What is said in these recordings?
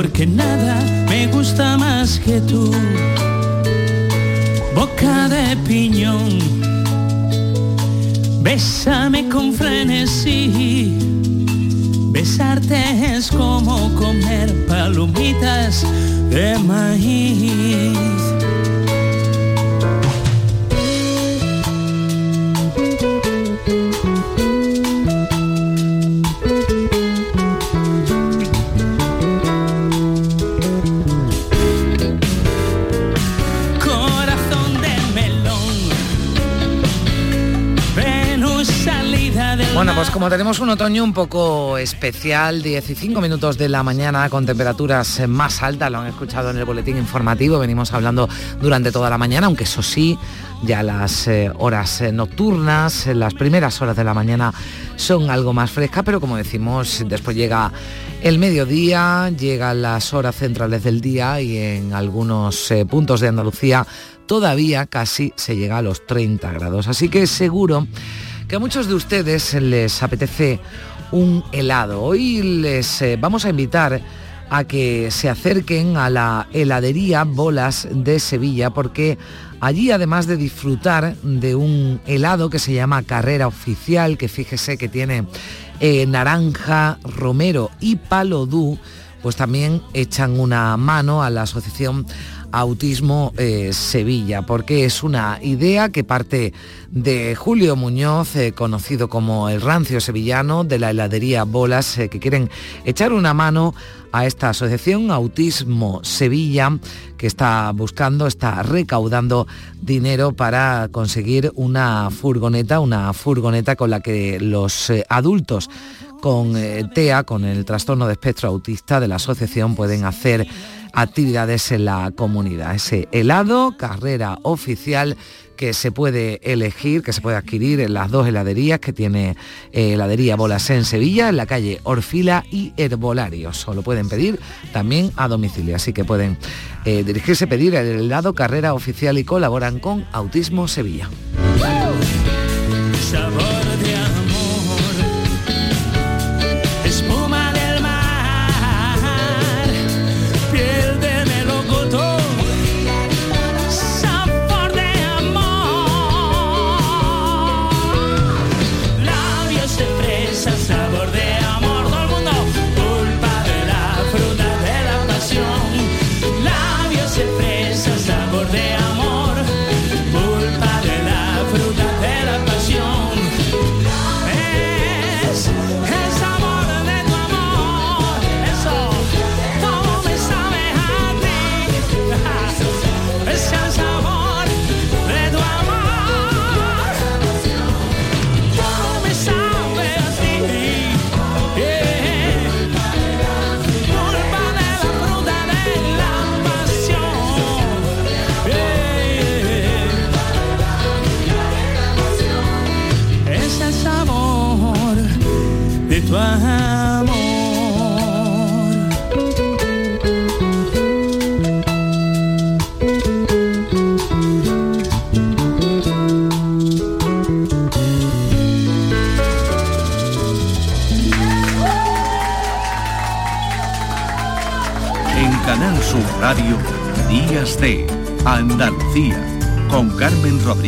Porque nada un otoño un poco especial, 15 minutos de la mañana con temperaturas más altas, lo han escuchado en el boletín informativo, venimos hablando durante toda la mañana, aunque eso sí, ya las eh, horas eh, nocturnas, eh, las primeras horas de la mañana son algo más frescas, pero como decimos, después llega el mediodía, llegan las horas centrales del día y en algunos puntos de Andalucía todavía casi se llega a los 30 grados. Así que seguro que a muchos de ustedes les apetece un helado. Hoy les eh, vamos a invitar a que se acerquen a la heladería Bolas de Sevilla porque allí además de disfrutar de un helado que se llama Carrera Oficial, que fíjese que tiene eh, naranja, romero y palodú, pues también echan una mano a la asociación Autismo eh, Sevilla, porque es una idea que parte de Julio Muñoz, eh, conocido como el rancio sevillano de la heladería Bolas, eh, que quieren echar una mano a esta asociación Autismo Sevilla, que está buscando, está recaudando dinero para conseguir una furgoneta, una furgoneta con la que los adultos con TEA, con el trastorno de espectro autista de la asociación, pueden hacer actividades en la comunidad. Ese helado, carrera oficial que se puede elegir, que se puede adquirir en las dos heladerías que tiene eh, heladería Bolas en Sevilla, en la calle Orfila y Herbolarios. O lo pueden pedir también a domicilio, así que pueden eh, dirigirse, pedir el helado, carrera oficial y colaboran con Autismo Sevilla.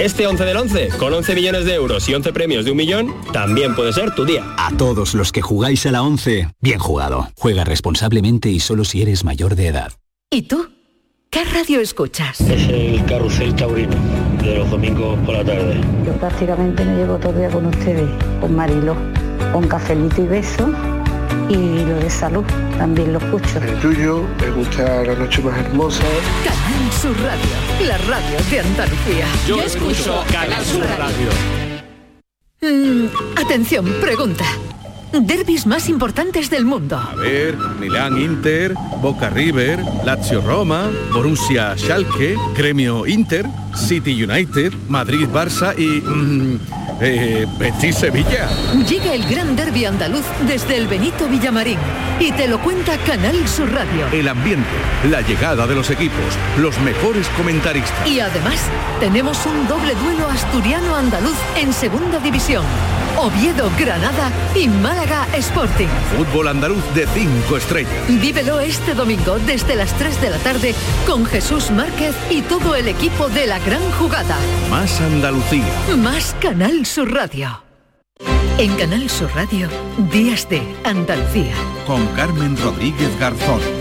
Este 11 del 11, con 11 millones de euros y 11 premios de un millón, también puede ser tu día. A todos los que jugáis a la 11, bien jugado. Juega responsablemente y solo si eres mayor de edad. ¿Y tú? ¿Qué radio escuchas? Es el carrusel taurino. de los domingos por la tarde. Yo prácticamente me llevo todo el día con ustedes, con Marilo, con cafelito y beso y lo de salud también lo escucho. El tuyo, me gusta la noche más hermosa. Canal Sur Radio, la radio de Andalucía. Yo escucho Canal Sur Radio. Mm, atención, pregunta. Derbis más importantes del mundo. A ver, Milán Inter, Boca River, Lazio Roma, Borussia Schalke, Gremio Inter, City United, Madrid Barça y mm, eh, Betis Sevilla. Llega el gran derby andaluz desde el Benito Villamarín y te lo cuenta Canal Sur Radio. El ambiente, la llegada de los equipos, los mejores comentaristas. Y además tenemos un doble duelo asturiano-andaluz en segunda división. Oviedo, Granada y Málaga Sporting. Fútbol andaluz de cinco estrellas. Vívelo este domingo desde las 3 de la tarde con Jesús Márquez y todo el equipo de la gran jugada. Más Andalucía. Más Canal Sur Radio. En Canal Sur Radio, Días de Andalucía. Con Carmen Rodríguez Garzón.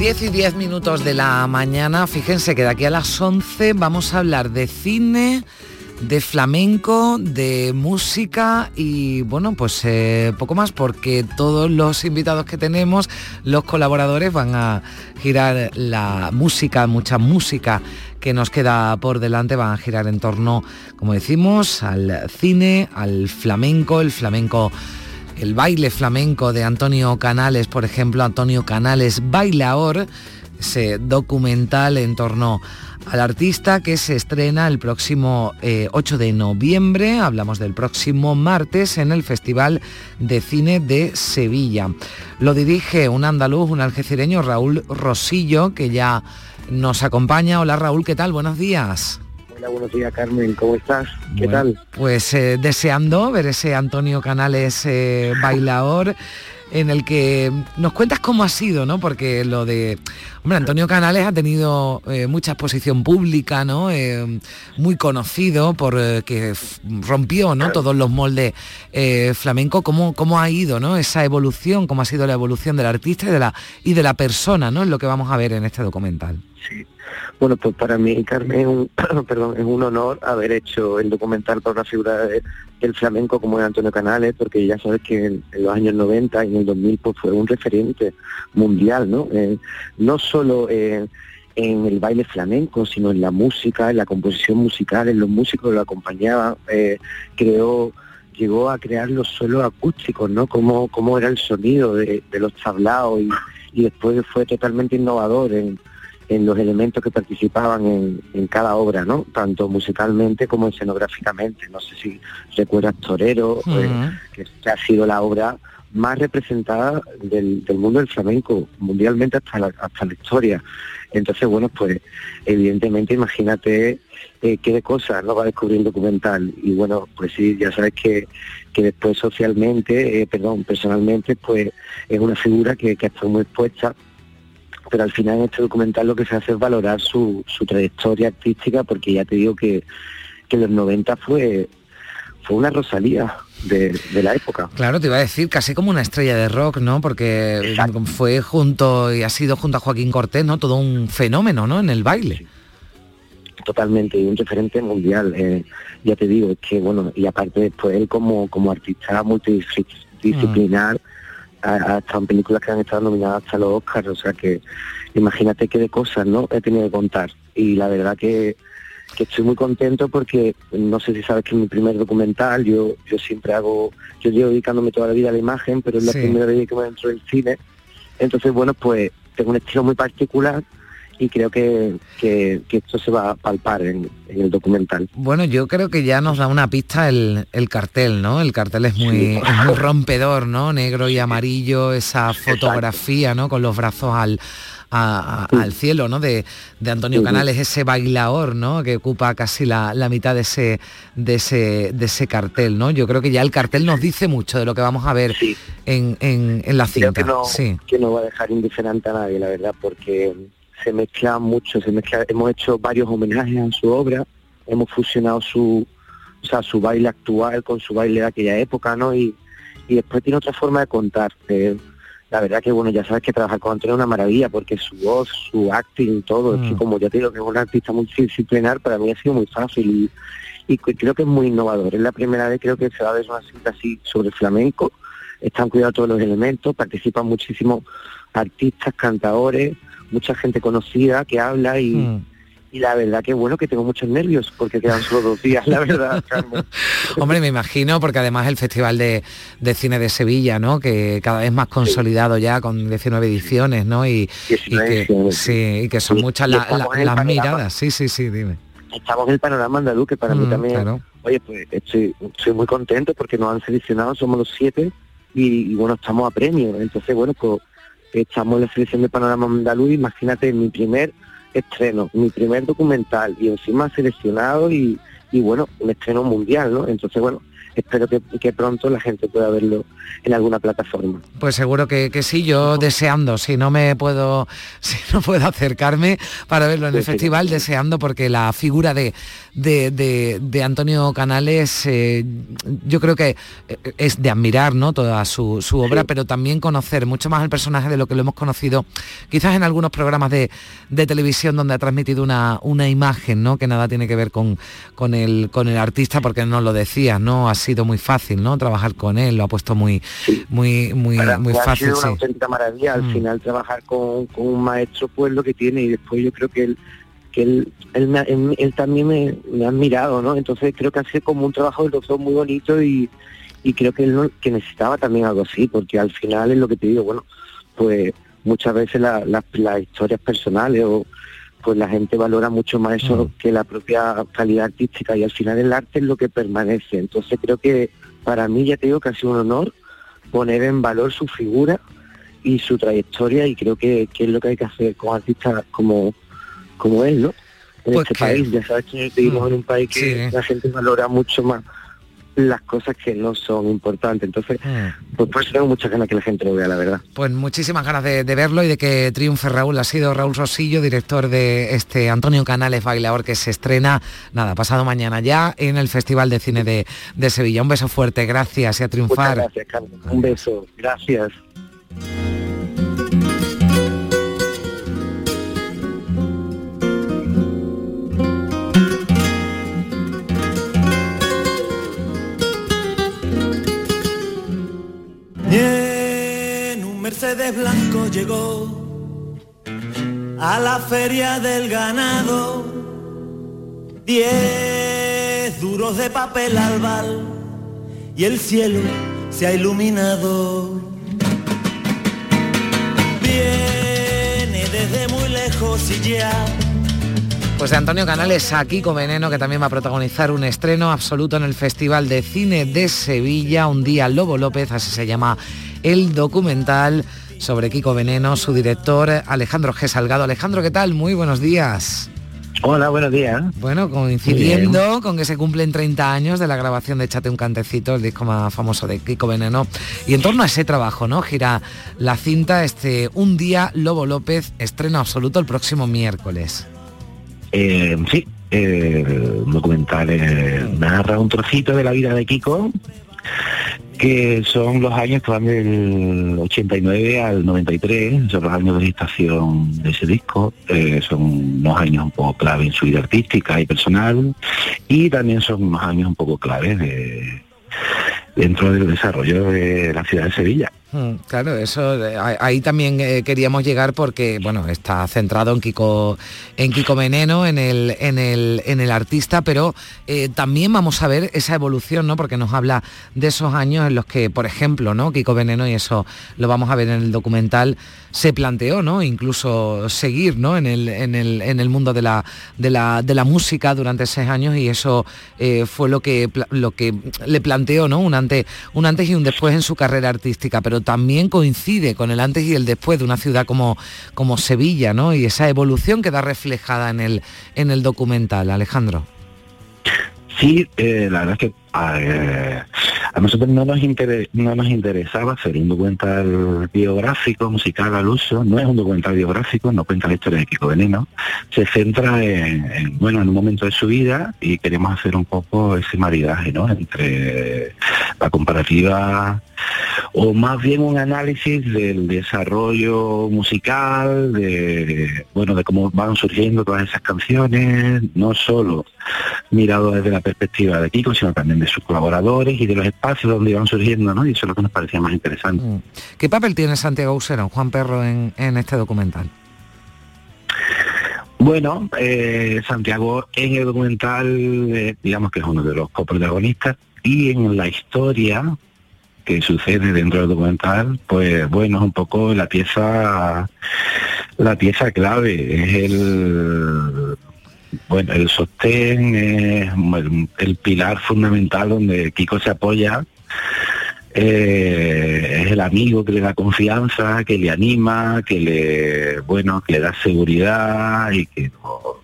10 y 10 minutos de la mañana. Fíjense que de aquí a las 11 vamos a hablar de cine, de flamenco, de música y bueno, pues eh, poco más porque todos los invitados que tenemos, los colaboradores van a girar la música, mucha música que nos queda por delante, van a girar en torno, como decimos, al cine, al flamenco, el flamenco el baile flamenco de Antonio Canales, por ejemplo, Antonio Canales Bailaor, ese documental en torno al artista que se estrena el próximo eh, 8 de noviembre, hablamos del próximo martes en el Festival de Cine de Sevilla. Lo dirige un andaluz, un algecireño, Raúl Rosillo, que ya nos acompaña. Hola Raúl, ¿qué tal? Buenos días. Hola, buenos días Carmen, ¿cómo estás? ¿Qué Bueno, tal? Pues eh, deseando ver ese Antonio Canales eh, bailador en el que nos cuentas cómo ha sido, ¿no? Porque lo de, hombre, Antonio Canales ha tenido eh, mucha exposición pública, ¿no? Eh, muy conocido por eh, que rompió, ¿no? Todos los moldes eh, flamenco. ¿Cómo, ¿Cómo ha ido, ¿no? Esa evolución, cómo ha sido la evolución del artista y de la y de la persona, ¿no? Es lo que vamos a ver en este documental. Bueno, pues para mí, Carmen, es un, perdón, es un honor haber hecho el documental para una figura de- del flamenco como es Antonio Canales, porque ya sabes que en, en los años 90 y en el 2000 pues fue un referente mundial, ¿no? Eh, no solo eh, en el baile flamenco, sino en la música, en la composición musical, en los músicos que lo acompañaban, eh, creó llegó a crear los suelos acústicos, ¿no? Cómo, cómo era el sonido de, de los tablaos y, y después fue totalmente innovador en, en los elementos que participaban en, en cada obra, ¿no? Tanto musicalmente como escenográficamente. No sé si recuerdas Torero, eh, que ha sido la obra más representada del, del mundo del flamenco, mundialmente hasta la, hasta la historia. Entonces, bueno, pues evidentemente imagínate eh, qué de cosas no va a descubrir el documental. Y bueno, pues sí, ya sabes que, que después socialmente, eh, perdón, personalmente, pues es una figura que, que estado muy expuesta pero al final en este documental lo que se hace es valorar su, su trayectoria artística porque ya te digo que, que los 90 fue, fue una Rosalía de, de la época. Claro, te iba a decir casi como una estrella de rock, ¿no? Porque fue junto y ha sido junto a Joaquín Cortés, ¿no? Todo un fenómeno, ¿no? En el baile. totalmente y un referente mundial eh, ya te digo es que bueno y aparte después él como como artista multidisciplinar ha, ha estado en películas que han estado nominadas hasta los Oscars o sea que imagínate qué de cosas no he tenido que contar y la verdad que que estoy muy contento porque no sé si sabes que es mi primer documental yo yo siempre hago yo llevo dedicándome toda la vida a la imagen pero es la Sí. primera vez que me entro del cine entonces bueno pues tengo un estilo muy particular y creo que, que, esto se va a palpar en, el documental. Bueno, yo creo que ya nos da una pista el, el cartel, ¿no? El cartel es muy, es muy rompedor, ¿no? Negro y amarillo, esa fotografía, ¿no? Con los brazos al, al cielo, ¿no? De, de Antonio Canales, ese bailaor, ¿no? Que ocupa casi la, mitad de ese, de ese, de ese cartel, ¿no? Yo creo que ya el cartel nos dice mucho de lo que vamos a ver en, en, la cinta. que no, que no va a dejar indiferente a nadie, la verdad, porque se mezcla mucho, se mezcla, hemos hecho varios homenajes a su obra, hemos fusionado su, o sea, su baile actual con su baile de aquella época, ¿no? Y, y después tiene otra forma de contar. la verdad que bueno, ya sabes que trabajar con Antonio es una maravilla porque su voz, su acting, todo, es que mm. como ya te digo que es un artista multidisciplinar, para mí ha sido muy fácil y, creo que es muy innovador. Es la primera vez creo que se va a ver una cinta así sobre flamenco, están cuidados todos los elementos, participan muchísimos artistas, cantadores, mucha gente conocida que habla y, mm. y la verdad que bueno que tengo muchos nervios porque quedan solo dos días, la verdad, Hombre, me imagino, porque además el Festival de, Cine de Sevilla, ¿no? Que cada vez más consolidado ya con 19 ediciones, ¿no? Y, que, sí, y que son muchas las miradas. Sí, sí, sí, dime. Estamos en el panorama andaluz, que para mí mm, también, oye, pues estoy, estoy muy contento porque nos han seleccionado, somos los siete, y, y bueno, estamos a premio. Entonces, bueno, pues estamos en la selección de Panorama Andaluz, imagínate mi primer estreno, mi primer documental y encima seleccionado y, y bueno, un estreno mundial, ¿no? Entonces, bueno, espero que, pronto la gente pueda verlo en alguna plataforma. Pues seguro que, sí, yo deseando, si no me puedo, si no puedo acercarme para verlo en el festival, deseando porque la figura de, de, Antonio Canales eh, yo creo que eh, es de admirar ¿no? toda su, obra, pero también conocer mucho más el personaje de lo que lo hemos conocido, quizás en algunos programas de, televisión donde ha transmitido una, una imagen, ¿no? que nada tiene que ver con, con, el, con el artista, porque no lo decía, ¿no? Sido muy fácil, ¿no? Trabajar con él, lo ha puesto muy, muy, muy, muy fácil. Ha sido una auténtica maravilla. Al mm. final trabajar con, un maestro, pues lo que tiene, y después yo creo que él que él, él, también me, ha admirado, ¿no? Entonces creo que ha sido como un trabajo del doctor muy bonito y, y creo que él que necesitaba también algo así, porque al final es lo que te digo, bueno, pues muchas veces las historias personales o pues la gente valora mucho más eso mm. que la propia calidad artística y al final el arte es lo que permanece. Entonces creo que para mí ya te digo que ha sido un honor poner en valor su figura y su trayectoria y creo que, es lo que hay que hacer con artistas como, como él, ¿no? En pues este país, ya sabes que vivimos mm, en un país que la gente valora mucho más las cosas que no son importantes. Entonces, mm. pues por eso tengo muchas ganas que la gente lo vea, la verdad. Pues muchísimas ganas de, verlo y de que triunfe Raúl. Ha sido Raúl Rosillo, director de este Antonio Canales Bailador, que se estrena, nada, pasado mañana ya en el Festival de Cine de, de Sevilla. Un beso fuerte, gracias y a triunfar. gracias, Carlos. Un beso, gracias. De blanco llegó a la feria del ganado. Diez duros de papel albal y el cielo se ha iluminado. Viene desde muy lejos y ya pues de Antonio Canales a Kiko Veneno, que también va a protagonizar un estreno absoluto en el Festival de Cine de Sevilla, un día Lobo López, así se llama el documental sobre Kiko Veneno, su director Alejandro G. Salgado. Alejandro, ¿qué tal? Muy buenos días. Hola, buenos días. Bueno, coincidiendo con que se cumplen 30 años de la grabación de Échate un cantecito, el disco más famoso de Kiko Veneno. Y en torno a ese trabajo, ¿no? Gira la cinta este Un día Lobo López, estreno absoluto el próximo miércoles. Eh, sí, eh, el documental eh, narra un trocito de la vida de Kiko que son los años que van del 89 al 93, son los años de gestación de ese disco, eh, son unos años un poco clave en su vida artística y personal, y también son unos años un poco clave dentro del desarrollo de la ciudad de Sevilla. Mm, claro, eso eh, ahí también eh, queríamos llegar porque bueno está centrado en Kiko en Kiko Veneno, en el en el, en el artista, pero eh, también vamos a ver esa evolución, ¿no? Porque nos habla de esos años en los que, por ejemplo, ¿no? Kiko Veneno y eso lo vamos a ver en el documental se planteó, ¿no? Incluso seguir, ¿no? En el, en el, en el mundo de la, de la, de la música durante seis años y eso fue lo que lo que le planteó, ¿no? Un antes un antes y un después en su carrera artística, pero también coincide con el antes y el después de una ciudad como, como Sevilla, ¿no? Y esa evolución queda reflejada en el, en el documental, Alejandro. Sí, eh, la verdad es que eh, a nosotros no nos, no nos interesaba hacer un documental biográfico, musical al uso, no es un documental biográfico, no cuenta la historia de Kiko Veneno, se centra en, bueno, en un momento de su vida y queremos hacer un poco ese maridaje, ¿no? Entre la comparativa o más bien un análisis del desarrollo musical, de bueno, de cómo van surgiendo todas esas canciones, no solo mirado desde la perspectiva de Kiko, sino también de sus colaboradores y de los espacios donde iban surgiendo, ¿no? Y eso es lo que nos parecía más interesante. Mm. ¿Qué papel tiene Santiago Usero, Juan Perro, en, este documental? Bueno, eh, Santiago en el documental, eh, digamos que es uno de los coprotagonistas, y en la historia que sucede dentro del documental, pues bueno, es un poco la pieza, la pieza clave, es el bueno, el sostén es el, pilar fundamental donde Kiko se apoya. Eh, es el amigo que le da confianza, que le anima, que le bueno, que le da seguridad y que,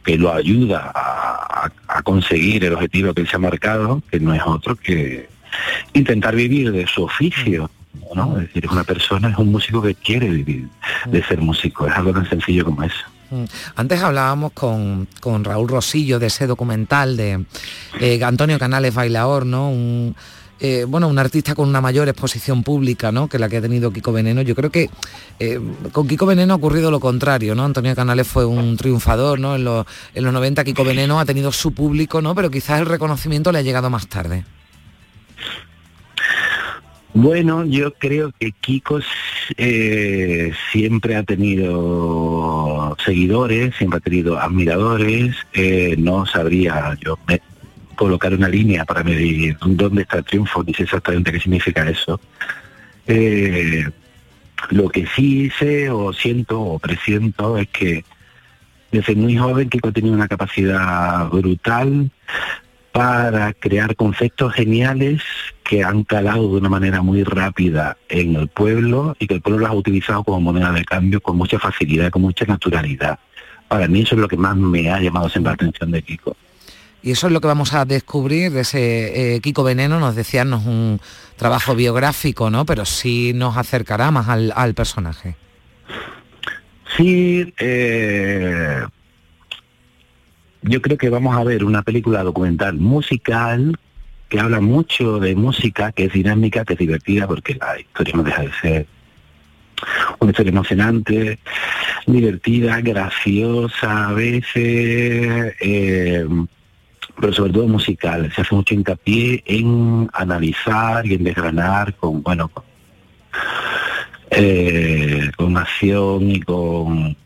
que lo ayuda a, conseguir el objetivo que él se ha marcado, que no es otro que intentar vivir de su oficio. ¿no? Es decir, es una persona, es un músico que quiere vivir de ser músico, es algo tan sencillo como eso. Mm. Antes hablábamos con, Raúl Rosillo de ese documental de eh, Antonio Canales Bailaor, ¿no? Un, eh, bueno, un artista con una mayor exposición pública ¿no? que la que ha tenido Kiko Veneno. Yo creo que eh, con Kiko Veneno ha ocurrido lo contrario, ¿no? Antonio Canales fue un triunfador, ¿no? En los, en los 90 Kiko Veneno ha tenido su público, ¿no? Pero quizás el reconocimiento le ha llegado más tarde. Bueno, yo creo que Kiko eh, siempre ha tenido seguidores, siempre ha tenido admiradores. Eh, no sabría yo colocar una línea para medir dónde está el triunfo, ni sé exactamente qué significa eso. Eh, lo que sí sé o siento o presiento es que desde muy joven Kiko tenía una capacidad brutal para crear conceptos geniales que han calado de una manera muy rápida en el pueblo y que el pueblo los ha utilizado como moneda de cambio con mucha facilidad, con mucha naturalidad. Para mí eso es lo que más me ha llamado siempre la atención de Kiko. Y eso es lo que vamos a descubrir de ese eh, Kiko Veneno, nos decían, no es un trabajo biográfico, ¿no? Pero sí nos acercará más al, al personaje. Sí, eh, yo creo que vamos a ver una película documental musical que habla mucho de música, que es dinámica, que es divertida, porque la historia no deja de ser una historia emocionante, divertida, graciosa a veces, eh, pero sobre todo musical. Se hace mucho hincapié en analizar y en desgranar con, bueno, con, eh, con acción y con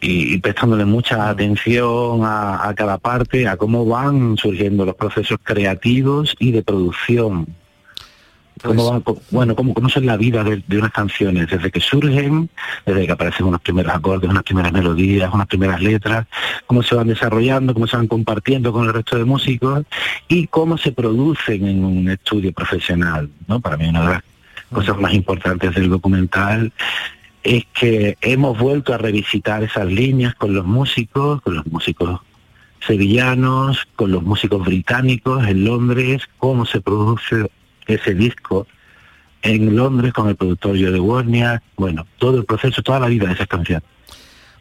y, prestándole mucha atención a, cada parte, a cómo van surgiendo los procesos creativos y de producción. Cómo pues bueno, cómo conocen la vida de, unas canciones, desde que surgen, desde que aparecen unos primeros acordes, unas primeras melodías, unas primeras letras, cómo se van desarrollando, cómo se van compartiendo con el resto de músicos y cómo se producen en un estudio profesional. ¿no? Para mí una de las cosas más importantes del documental es que hemos vuelto a revisitar esas líneas con los músicos, con los músicos sevillanos, con los músicos británicos en Londres, cómo se produce ese disco en Londres con el productor Joe de Warnia, bueno, todo el proceso, toda la vida de esas canciones.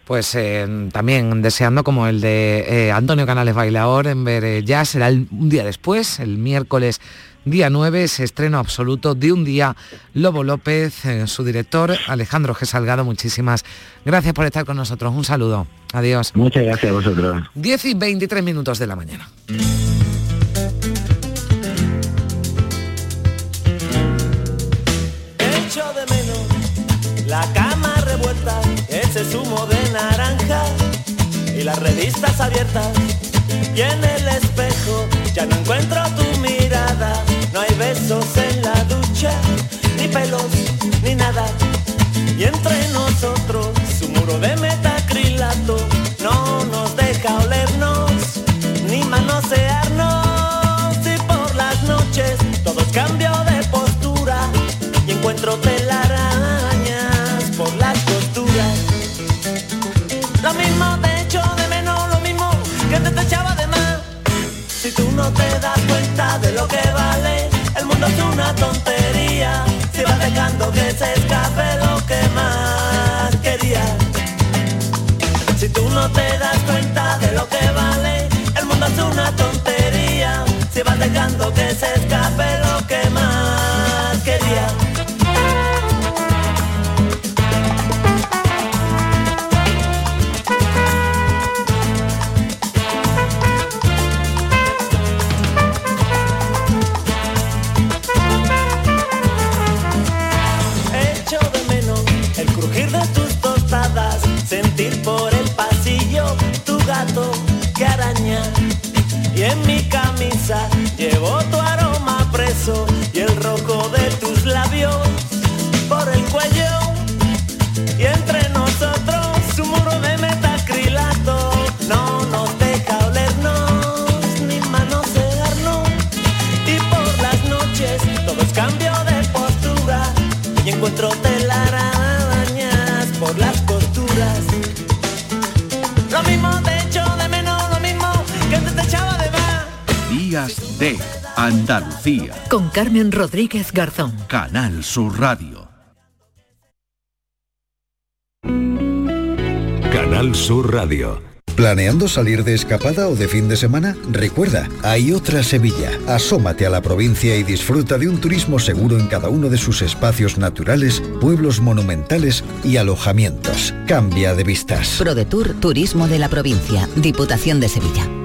Pues eh, también deseando como el de eh, Antonio Canales Bailaor en ver eh, ya será un día después, el miércoles Día 9 es estreno absoluto de un día. Lobo López, eh, su director, Alejandro G. Salgado, muchísimas gracias por estar con nosotros. Un saludo. Adiós. Muchas gracias a vosotros. 10 y 23 minutos de la mañana. Echo de menos la cama revuelta, ese zumo de naranja y las revistas abiertas. Y en el espejo ya no encuentro tu mirada, no hay besos en la ducha, ni pelos, ni nada. Y entre nosotros su muro de metacrilato no nos deja olernos, ni manosearnos. Y por las noches todos cambio de postura y encuentro telarañas por las costuras. Lo mismo te echo de menos, lo mismo que te, te echaba de más. Si tú no te das cuenta de lo que vale, Si vas dejando que se escape lo que más querías. Si tú no te das cuenta de lo que vale, el mundo es una tontería. Si vas dejando que se escape lo que más en mi camisa llevo tu aroma preso y el rojo de tus labios Andalucía. Con Carmen Rodríguez Garzón. Canal Sur Radio. Canal Sur Radio. ¿Planeando salir de escapada o de fin de semana? Recuerda, hay otra Sevilla. Asómate a la provincia y disfruta de un turismo seguro en cada uno de sus espacios naturales, pueblos monumentales y alojamientos. Cambia de vistas. ProDetour Turismo de la Provincia, Diputación de Sevilla.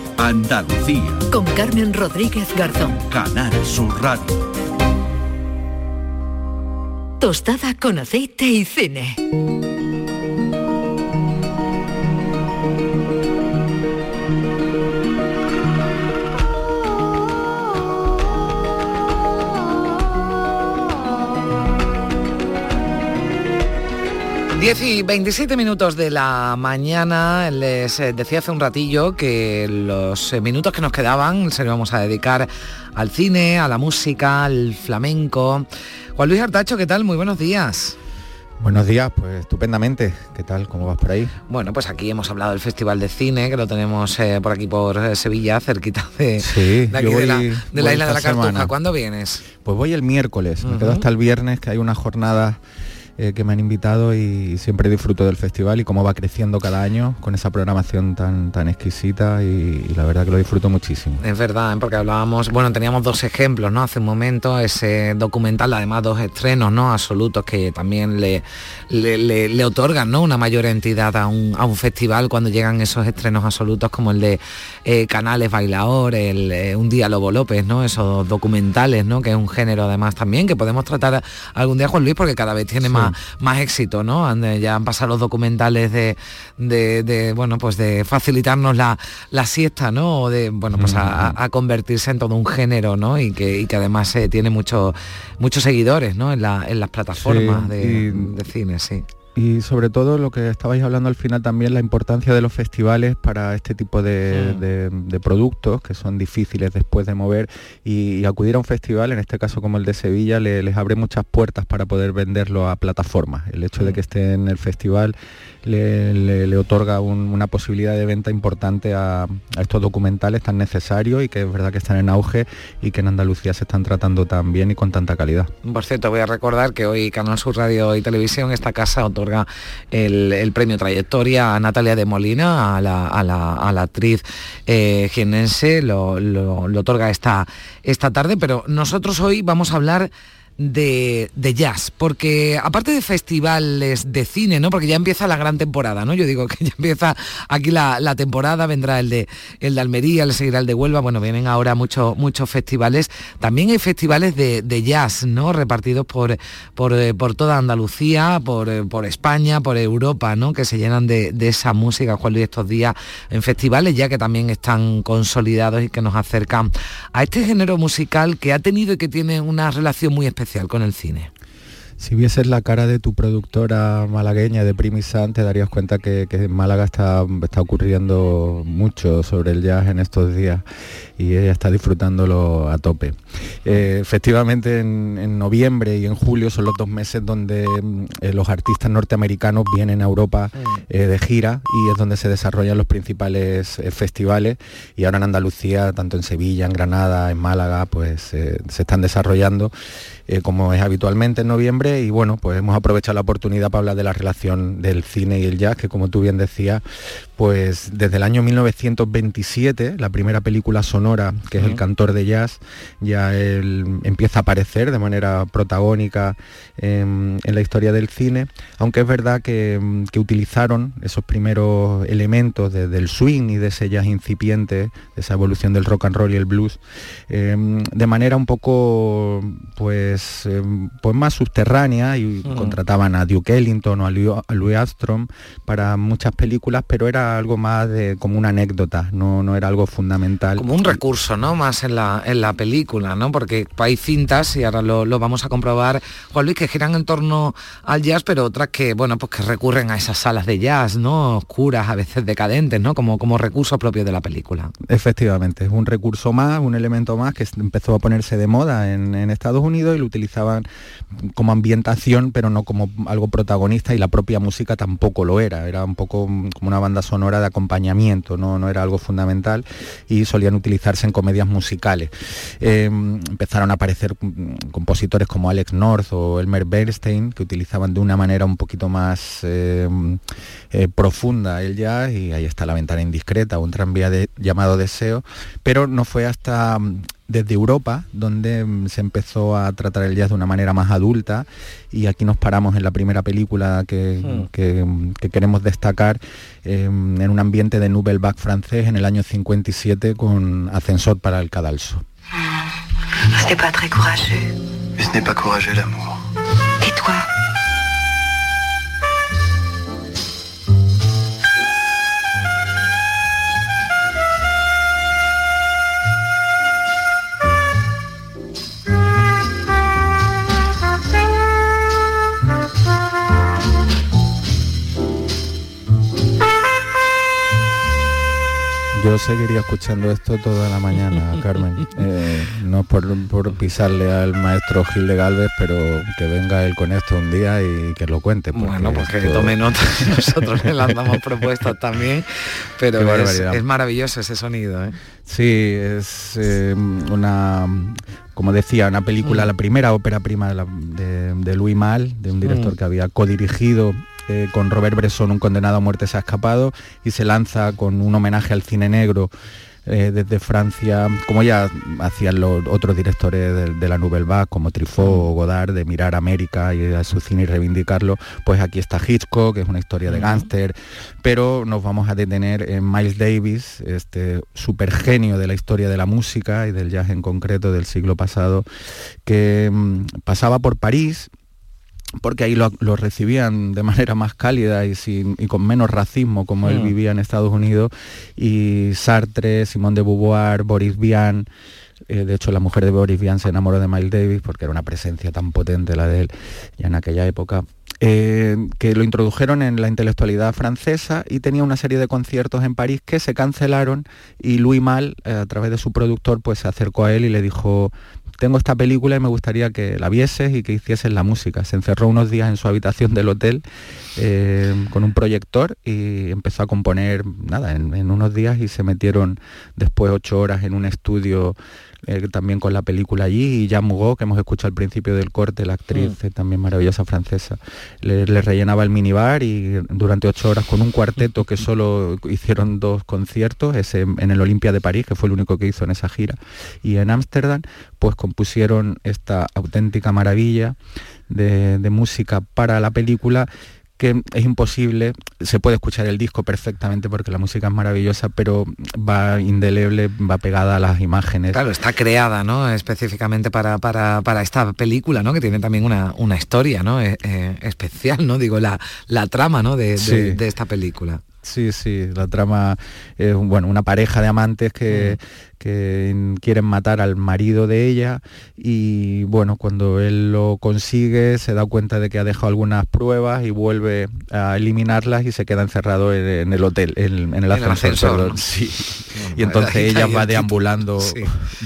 Andalucía. Con Carmen Rodríguez Garzón. Canal Sur Radio. Tostada con aceite y cine. Diez y 27 minutos de la mañana, les eh, decía hace un ratillo que los eh, minutos que nos quedaban se los vamos a dedicar al cine, a la música, al flamenco. Juan Luis Artacho, ¿qué tal? Muy buenos días. Buenos días, pues estupendamente. ¿Qué tal? ¿Cómo vas por ahí? Bueno, pues aquí hemos hablado del Festival de Cine, que lo tenemos eh, por aquí por Sevilla, cerquita de, Sí, de aquí de la, de isla de la Cartuja. semana. ¿Cuándo vienes? Pues voy el miércoles, me quedo hasta el viernes, que hay una jornada eh, que me han invitado y siempre disfruto del festival y cómo va creciendo cada año con esa programación tan, tan exquisita y, y la verdad que lo disfruto muchísimo. Es verdad, ¿eh? porque hablábamos, bueno, teníamos dos ejemplos, ¿no? Hace un momento, ese documental, además dos estrenos, ¿no? Absolutos que también le, le, le- le otorgan, ¿no? Una mayor entidad a un, a un festival cuando llegan esos estrenos absolutos como el de eh, Canales Bailaor, el Un día Lobo López, ¿no? Esos documentales, ¿no? Que es un género además también que podemos tratar algún día, Juan Luis, porque cada vez tiene más más, más éxito, ¿no? Han- Ya han pasado los documentales de, de- de, bueno, pues de facilitarnos la, la siesta, ¿no? O de, bueno, pues a, a- a convertirse en todo un género, ¿no? Y que, y que además eh, tiene mucho- muchos seguidores, ¿no? En, la- en las plataformas Sí, de, y- de cine, sí. Y sobre todo lo que estabais hablando al final también, la importancia de los festivales para este tipo de, Mm. de- de productos que son difíciles después de mover y, y acudir a un festival, en este caso como el de Sevilla, le- les abre muchas puertas para poder venderlo a plataformas. El hecho de que esté en el festival le, le- le otorga un- una posibilidad de venta importante a, a estos documentales tan necesarios y que es verdad que están en auge y que en Andalucía se están tratando tan bien y con tanta calidad. Por cierto, voy a recordar que hoy Canal Sur Radio y Televisión, esta casa otorga el, premio Trayectoria a Natalia de Molina, a la, a la- actriz eh, jienense, lo, lo- lo otorga esta, esta tarde, pero nosotros hoy vamos a hablar de, de jazz, porque aparte de festivales de cine, ¿no? Porque ya empieza la gran temporada, ¿no? Yo digo que ya empieza aquí la, la temporada, vendrá el de el de Almería, le seguirá el de Huelva, bueno, vienen ahora muchos muchos festivales. También hay festivales de, de jazz, ¿no? Repartidos por, por, eh, por toda Andalucía, por, eh, por España, por Europa, ¿no? Que se llenan de, de esa música, Juan Luis, estos días en festivales, ya que también están consolidados y que nos acercan a este género musical que ha tenido y que tiene una relación muy con el cine. Si vieses la cara de tu productora malagueña de Primisan, te darías cuenta que, que en Málaga está, está ocurriendo mucho sobre el jazz en estos días y ella está disfrutándolo a tope. Eh, efectivamente, en, en noviembre y en julio son los dos meses donde mm, eh, los artistas norteamericanos vienen a Europa eh, de gira y es donde se desarrollan los principales festivales. Y ahora en Andalucía, tanto en Sevilla, en Granada, en Málaga, pues se están desarrollando como es habitualmente en noviembre y bueno, pues hemos aprovechado la oportunidad para hablar de la relación del cine y el jazz, que como tú bien decías, pues desde el año 1927, la primera película sonora, que es El cantor de jazz, ya él empieza a aparecer de manera protagónica en, en la historia del cine, aunque es verdad que, que utilizaron esos primeros elementos de- del swing y de ese jazz incipiente, de esa evolución del rock and roll y el blues, eh, de manera un poco pues, eh, pues más subterránea y Ujú. contrataban a Duke Ellington o a Louis, a Louis Armstrong para muchas películas, pero era algo más de como una anécdota, no, no era algo fundamental. Como un recurso, ¿no? Más en la, en la película, ¿no? Porque hay cintas, y ahora lo, lo vamos a comprobar, Juan Luis, que giran en torno al jazz, pero otras que, bueno, pues que recurren a esas salas de jazz, ¿no? Oscuras, a veces decadentes, ¿no? Como, como recurso propio de la película. Efectivamente, es un recurso más, un elemento más que empezó a ponerse de moda en, en Estados Unidos y lo utilizaban como ambientación, pero no como algo protagonista y la propia música tampoco lo era, era un poco mm, como una banda sonora de acompañamiento, no, no era algo fundamental y solían utilizarse en comedias musicales. Eh, empezaron a aparecer mm, compositores como Alex North o Elmer Bernstein que utilizaban de una manera un poquito más eh, eh, profunda el jazz y ahí está la ventana indiscreta, un tranvía de- llamado Deseo, pero no fue hasta mm, desde Europa donde mm, se empezó a tratar el jazz de una manera más adulta y aquí nos paramos en la primera película que, Hmm. que, que queremos destacar eh, en un ambiente de Nouvelle Vague francés en el año 57 con Ascensor para el Cadalso. Ce n'est pas très courageux. Mais ce n'est pas courageux l'amour. Et Yo seguiría escuchando esto toda la mañana, Carmen. Eh, no por, por pisarle al maestro Gil de Galvez, pero que venga él con esto un día y que lo cuente. Bueno, pues que esto- tome nota, nosotros le lanzamos propuestas también, pero es, maravilloso ese sonido, ¿eh? Sí, es eh, una, como decía, una película, Mm. la primera ópera prima de, la- de- de Louis Mal, de un director Mm. que había codirigido eh, con Robert Bresson, un condenado a muerte se ha escapado, y se lanza con un homenaje al cine negro eh, desde Francia, como ya hacían los otros directores de, de la Nouvelle Vague, como Truffaut o Godard, de mirar América y a su cine y reivindicarlo, pues aquí está Hitchcock, que es una historia de gángster, pero nos vamos a detener en Miles Davis, este super genio de la historia de la música y del jazz en concreto del siglo pasado, que mm, pasaba por París porque ahí lo, lo recibían de manera más cálida y, sin, y con menos racismo como él Mm. vivía en Estados Unidos, y Sartre, Simone de Beauvoir, Boris Vian, eh, de hecho la mujer de Boris Vian se enamoró de Miles Davis porque era una presencia tan potente la de él ya en aquella época. eh, que lo introdujeron en la intelectualidad francesa y tenía una serie de conciertos en París que se cancelaron y Louis Mal, eh, a través de su productor, pues se acercó a él y le dijo, tengo esta película y me gustaría que la vieses y que hicieses la música. Se encerró unos días en su habitación del hotel eh, con un proyector y empezó a componer, nada, en, en unos días y se metieron después ocho horas en un estudio eh, también con la película allí y Jean Mugot, que hemos escuchado al principio del corte, la actriz eh, también maravillosa francesa, le, le rellenaba el minibar y durante ocho horas con un cuarteto que solo hicieron dos conciertos, ese en el Olimpia de París, que fue el único que hizo en esa gira, y en Ámsterdam, pues compusieron esta auténtica maravilla de, de música para la película que es imposible, se puede escuchar el disco perfectamente porque la música es maravillosa, pero va indeleble, va pegada a las imágenes. Claro, está creada, ¿no? Específicamente para, para, para esta película, ¿no? Que tiene también una, una historia, ¿no? Eh, eh, especial, ¿no? Digo, la, la trama, ¿no? De, Sí. de esta película. Sí, sí, la trama es bueno, una pareja de amantes que, que quieren matar al marido de ella y bueno, cuando él lo consigue se da cuenta de que ha dejado algunas pruebas y vuelve a eliminarlas y se queda encerrado en, en el hotel, en, en el ascensor. ¿no? sí. Bueno, Y entonces ella va deambulando,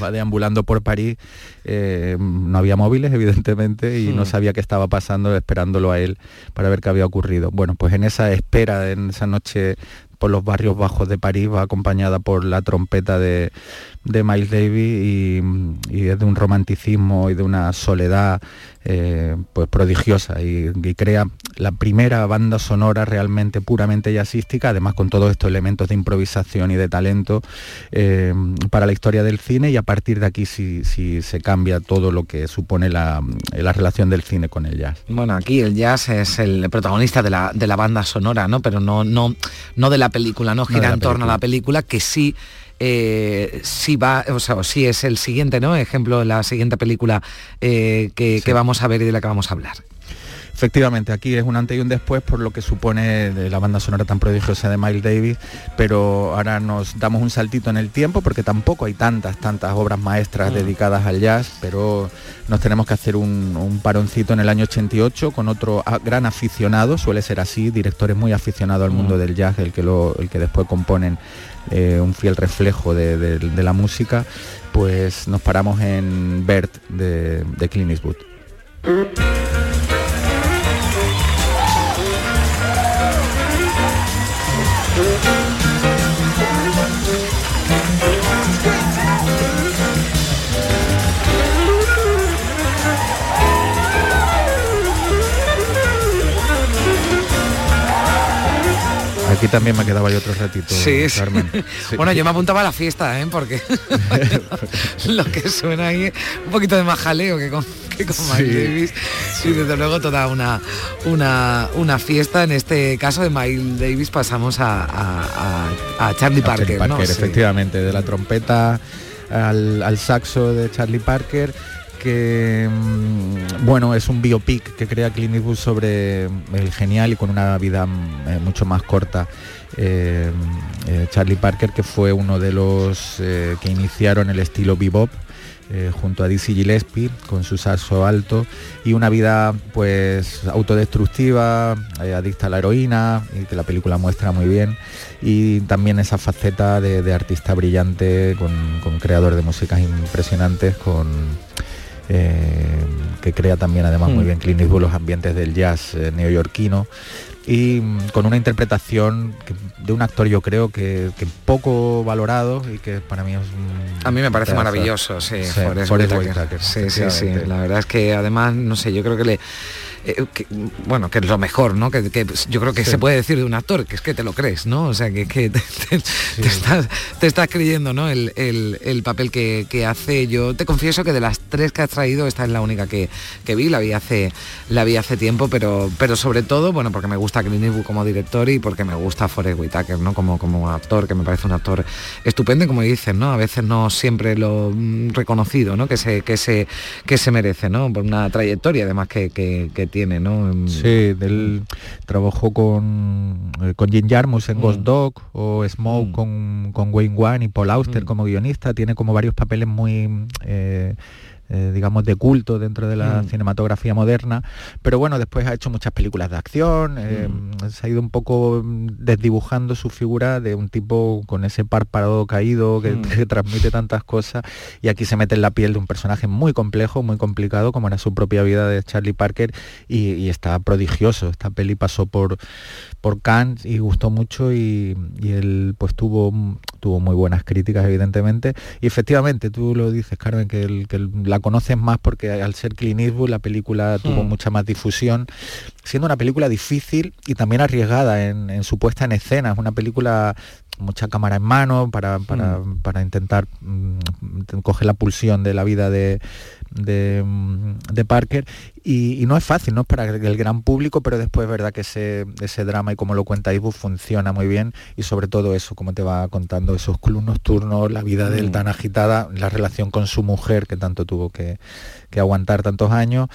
va deambulando por París. eh, no había móviles, evidentemente, y no Mm. sabía qué estaba pasando, esperándolo a él para ver qué había ocurrido. Bueno, pues en esa espera, en esa noche por los barrios bajos de París, va acompañada por la trompeta de, de Miles Davis y, y es de un romanticismo y de una soledad eh, pues prodigiosa y, crea la primera banda sonora realmente puramente jazzística, además con todos estos elementos de improvisación y de talento eh, para la historia del cine y a partir de aquí sí, sí se cambia todo lo que supone la, la relación del cine con el jazz. Bueno, aquí el jazz es el protagonista de la, de la banda sonora, ¿no? Pero no, no, no de la película, no gira la en torno a la película. película, que sí. eh, sí va, o sea, o sí es el siguiente, ¿no? Ejemplo, la siguiente película eh, que, que vamos a ver y de la que vamos a hablar. Efectivamente, aquí es un antes y un después por lo que supone la banda sonora tan prodigiosa de Miles Davis, pero ahora nos damos un saltito en el tiempo porque tampoco hay tantas, tantas obras maestras Mm. dedicadas al jazz, pero nos tenemos que hacer un, un paroncito en el año 88 con otro gran aficionado, suele ser así, directores muy aficionados al mundo del jazz, el que, lo, el que después componen eh, un fiel reflejo de, de- de la música, pues nos paramos en Bert de, de Clint Eastwood. Thank you. Aquí también me quedaba yo otro ratito, Sí, sí. Carmen. Sí. Bueno, yo me apuntaba a la fiesta, ¿eh? Porque lo que suena ahí es un poquito de más jaleo que con, que con Sí. Davis. Y desde luego toda una, una, una fiesta. En este caso de Miles Davis pasamos a, a- a- a Charlie Parker. Parker, efectivamente, de la trompeta al, al saxo de Charlie Parker, que mm, bueno, es un biopic que crea Clint sobre el genial y con una vida mm, eh, mucho más corta. eh, eh, Charlie Parker, que fue uno de los que iniciaron el estilo bebop, junto a Dizzy Gillespie con su saxo alto y una vida pues autodestructiva, adicta a la heroína y que la película muestra muy bien y también esa faceta de, de artista brillante con, con creador de músicas impresionantes con eh, que crea también además muy Mm. bien Clint Eastwood los ambientes del jazz eh, neoyorquino y mm, con una interpretación que- de un actor yo creo que, que poco valorado y que para mí es un A mí me parece pedazo. maravilloso, sí, Sí, Forrest Forrest Whitaker. Whitaker, Sí, sí, sí. La verdad es que además, no sé, yo creo que le. Eh, que, bueno, que es lo mejor, ¿no? Que, que, yo creo que Sí. se puede decir de un actor, que es que te lo crees, ¿no? O sea, que, que te, te- te estás, te estás creyendo, ¿no? El, el- el papel que, que hace. Yo te confieso que de las tres que has traído, esta es la única que, que vi, la vi hace, la vi hace tiempo, pero, pero sobre todo, bueno, porque me gusta Clint Eastwood como director y porque me gusta Forrest Whitaker, ¿no? Como, como actor, que me parece un actor estupendo como dicen, ¿no? A veces no siempre lo mm, reconocido, ¿no? Que se, que se, que se merece, ¿no? Por una trayectoria además que, que- que tiene, ¿no? En- Sí, él trabajó con, eh, con Jim Jarmusch en Ghost Mm. Dog o Smoke con, con Wayne Wan y Paul Auster Mm. como guionista. Tiene como varios papeles muy... eh, eh, digamos de culto dentro de la Mm. cinematografía moderna pero bueno después ha hecho muchas películas de acción eh, Mm. se ha ido un poco mm, desdibujando su figura de un tipo con ese párpado caído que, Mm. que transmite tantas cosas y aquí se mete en la piel de un personaje muy complejo muy complicado como era su propia vida de Charlie Parker y, y está prodigioso esta peli pasó por por Cannes y gustó mucho y, y él pues tuvo tuvo muy buenas críticas evidentemente. Y efectivamente tú lo dices Carmen que, el- que el- la conoces más porque al ser Clint Eastwood la película tuvo Hmm. mucha más difusión siendo una película difícil y también arriesgada en, en su puesta en escena. Es una película mucha cámara en mano para, para, para intentar mm, coger la pulsión de la vida de, de, mm, de Parker y, y no es fácil, no es para el gran público, pero después es verdad que ese, ese drama y como lo cuenta Ibu funciona muy bien y sobre todo eso, como te va contando, esos clubs nocturnos, la vida de él Mm. tan agitada, la relación con su mujer que tanto tuvo que, que aguantar tantos años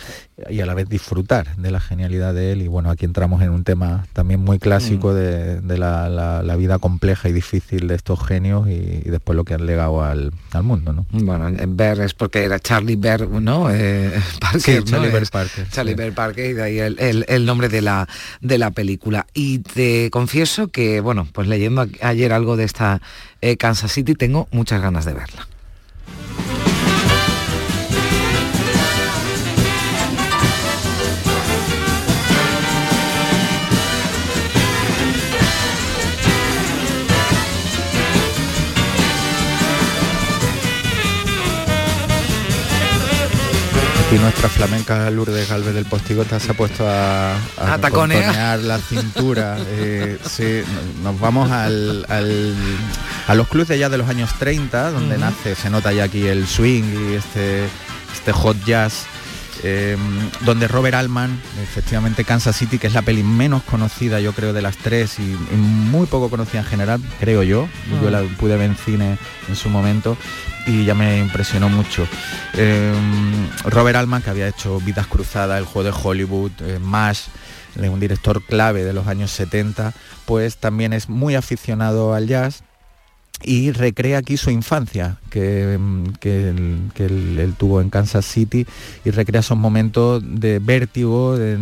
y a la vez disfrutar de la genialidad de él y bueno, aquí entramos en un tema también muy clásico de, de la, la- la vida compleja y difícil de estos genios y, y después lo que han legado al, al mundo, ¿no? Bueno, Bear es porque era Charlie Bear, ¿no? Eh, Parker, Sí, ¿no? Charlie Bear Es Parker, Charlie sí. Bear Parker y de ahí el, el- el nombre de la, de la película. Y te confieso que, bueno, pues leyendo ayer algo de esta eh, Kansas City, tengo muchas ganas de verla. Y nuestra flamenca Lourdes Galvez del Postigota se ha puesto a, A taconear. la cintura. Eh, sí, no- nos vamos al, al- a los clubs de jazz de los años 30, donde nace, se nota ya aquí el swing y este, este hot jazz. Eh, donde Robert Altman, efectivamente Kansas City, que es la peli menos conocida yo creo de las tres y, y muy poco conocida en general, creo yo, yo Mm. la pude ver en cine en su momento y ya me impresionó mucho. Eh, Robert Altman, que había hecho Vidas Cruzadas, El Juego de Hollywood, eh, MASH, eh, un director clave de los años 70, pues también es muy aficionado al jazz y recrea aquí su infancia que, mm, que él, que él- él tuvo en Kansas City y recrea esos momentos de vértigo, de,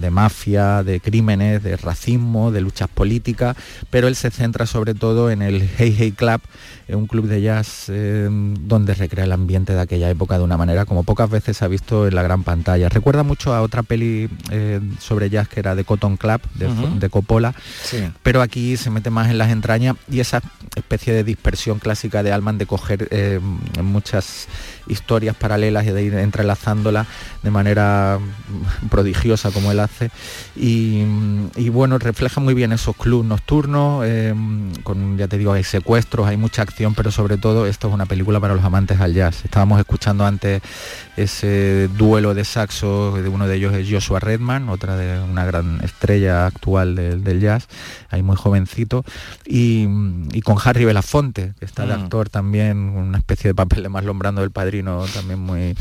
de mafia, de crímenes, de racismo, de luchas políticas, pero él se centra sobre todo en el Hey Hey Club, eh, un club de jazz eh, donde recrea el ambiente de aquella época de una manera como pocas veces se ha visto en la gran pantalla. Recuerda mucho a otra peli eh, sobre jazz que era de Cotton Club, de, de Coppola, Sí. pero aquí se mete más en las entrañas y esa especie de dispersión clásica de Alman de coger eh, muchas historias paralelas y de ir entrelazándolas de manera mm, prodigiosa como él hace y, mm, y bueno refleja muy bien esos clubs nocturnos eh, con ya te digo hay secuestros hay mucha acción pero sobre todo esto es una película para los amantes al jazz estábamos escuchando antes ese duelo de saxo de uno de ellos es Joshua Redman otra de una gran estrella actual del, del jazz ahí muy jovencito y, y con Harry Belafonte que está de Mm. actor también una especie de papel de más lombrando del padrino también muy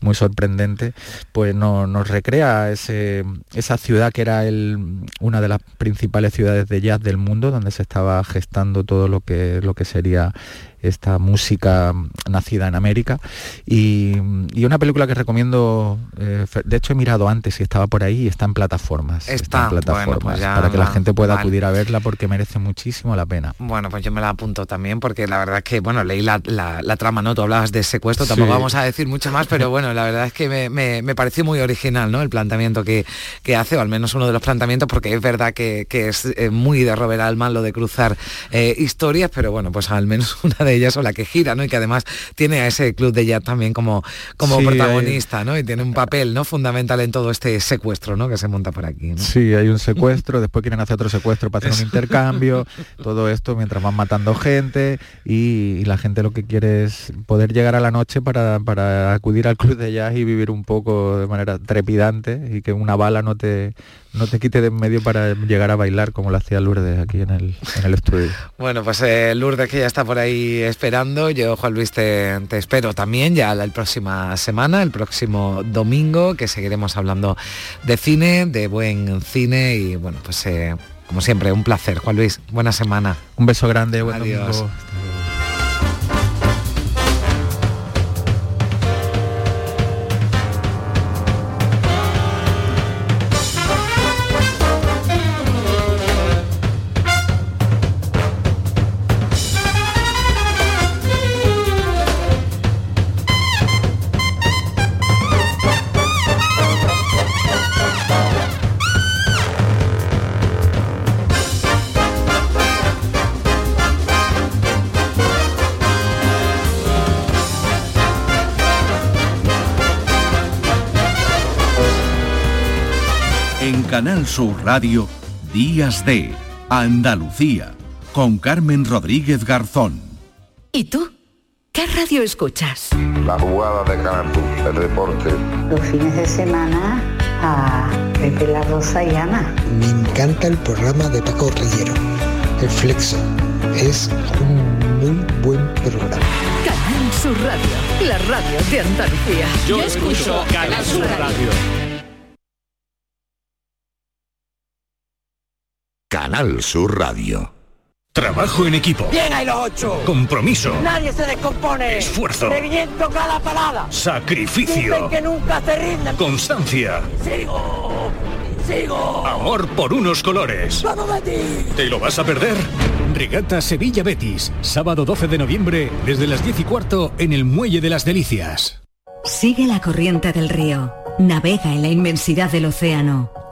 muy sorprendente pues no- nos recrea ese, esa ciudad que era el, una de las principales ciudades de jazz del mundo donde se estaba gestando todo lo que lo que sería esta música nacida en América y, y una película que recomiendo eh, de hecho he mirado antes y estaba por ahí y está en plataformas Está, en bueno, plataformas pues ya para que la gente pueda vale. acudir a verla porque merece muchísimo la pena Bueno, pues yo me la apunto también porque la verdad es que, bueno, leí la, la- la trama, ¿no? Tú hablabas de secuestro, tampoco vamos a decir mucho más, pero bueno, la verdad es que me, me- me pareció muy original, ¿no? El planteamiento que, que hace, o al menos uno de los planteamientos, porque es verdad que, que es eh, muy de Robert Altman lo de cruzar eh, historias, pero bueno, pues al menos una de ellas o la que gira, ¿no? Y que además tiene a ese club de jazz también como, como Sí, protagonista, ¿no? Y tiene un papel, ¿no? Fundamental en todo este secuestro, ¿no? Que se monta por aquí, ¿no? Sí, hay un secuestro, después quieren hacer otro secuestro para hacer un intercambio, todo esto mientras van matando gente y, y la gente lo que quiere es poder llegar a la noche para, para acudir al club de jazz y vivir un poco de manera trepidante y que una bala no te, no te quite de en medio para llegar a bailar como lo hacía Lourdes aquí en el, en el estudio. Bueno, pues eh, Lourdes que ya está por ahí esperando, yo Juan Luis te, te espero también ya la, próxima semana, el próximo domingo, que seguiremos hablando de cine, de buen cine y bueno, pues eh, como siempre, un placer. Juan Luis, buena semana. Un beso grande, buen Adiós. domingo. Sur Radio, Días de Andalucía, con Carmen Rodríguez Garzón. ¿Y tú? ¿Qué radio escuchas? La jugada de Canal Sur, el deporte. Los fines de semana a Pepe La Rosa y Ana. Me encanta el programa de Paco Rillero, El Flexo. Es un muy buen programa. Canal Sur Radio, la radio de Andalucía. Yo escucho Canal Sur Radio. Canal Sur Radio. Trabajo en equipo. Bien ahí los ocho. Compromiso. Nadie se descompone. Esfuerzo. Reviento cada parada. Sacrificio. Dicen que nunca se rinden. Constancia. Sigo. Sigo. Amor por unos colores. ¡Vamos, Betis! ¿Te lo vas a perder? Regata Sevilla Betis, sábado 12 de noviembre, desde las 10 y cuarto en el Muelle de las Delicias. Sigue la corriente del río. Navega en la inmensidad del océano.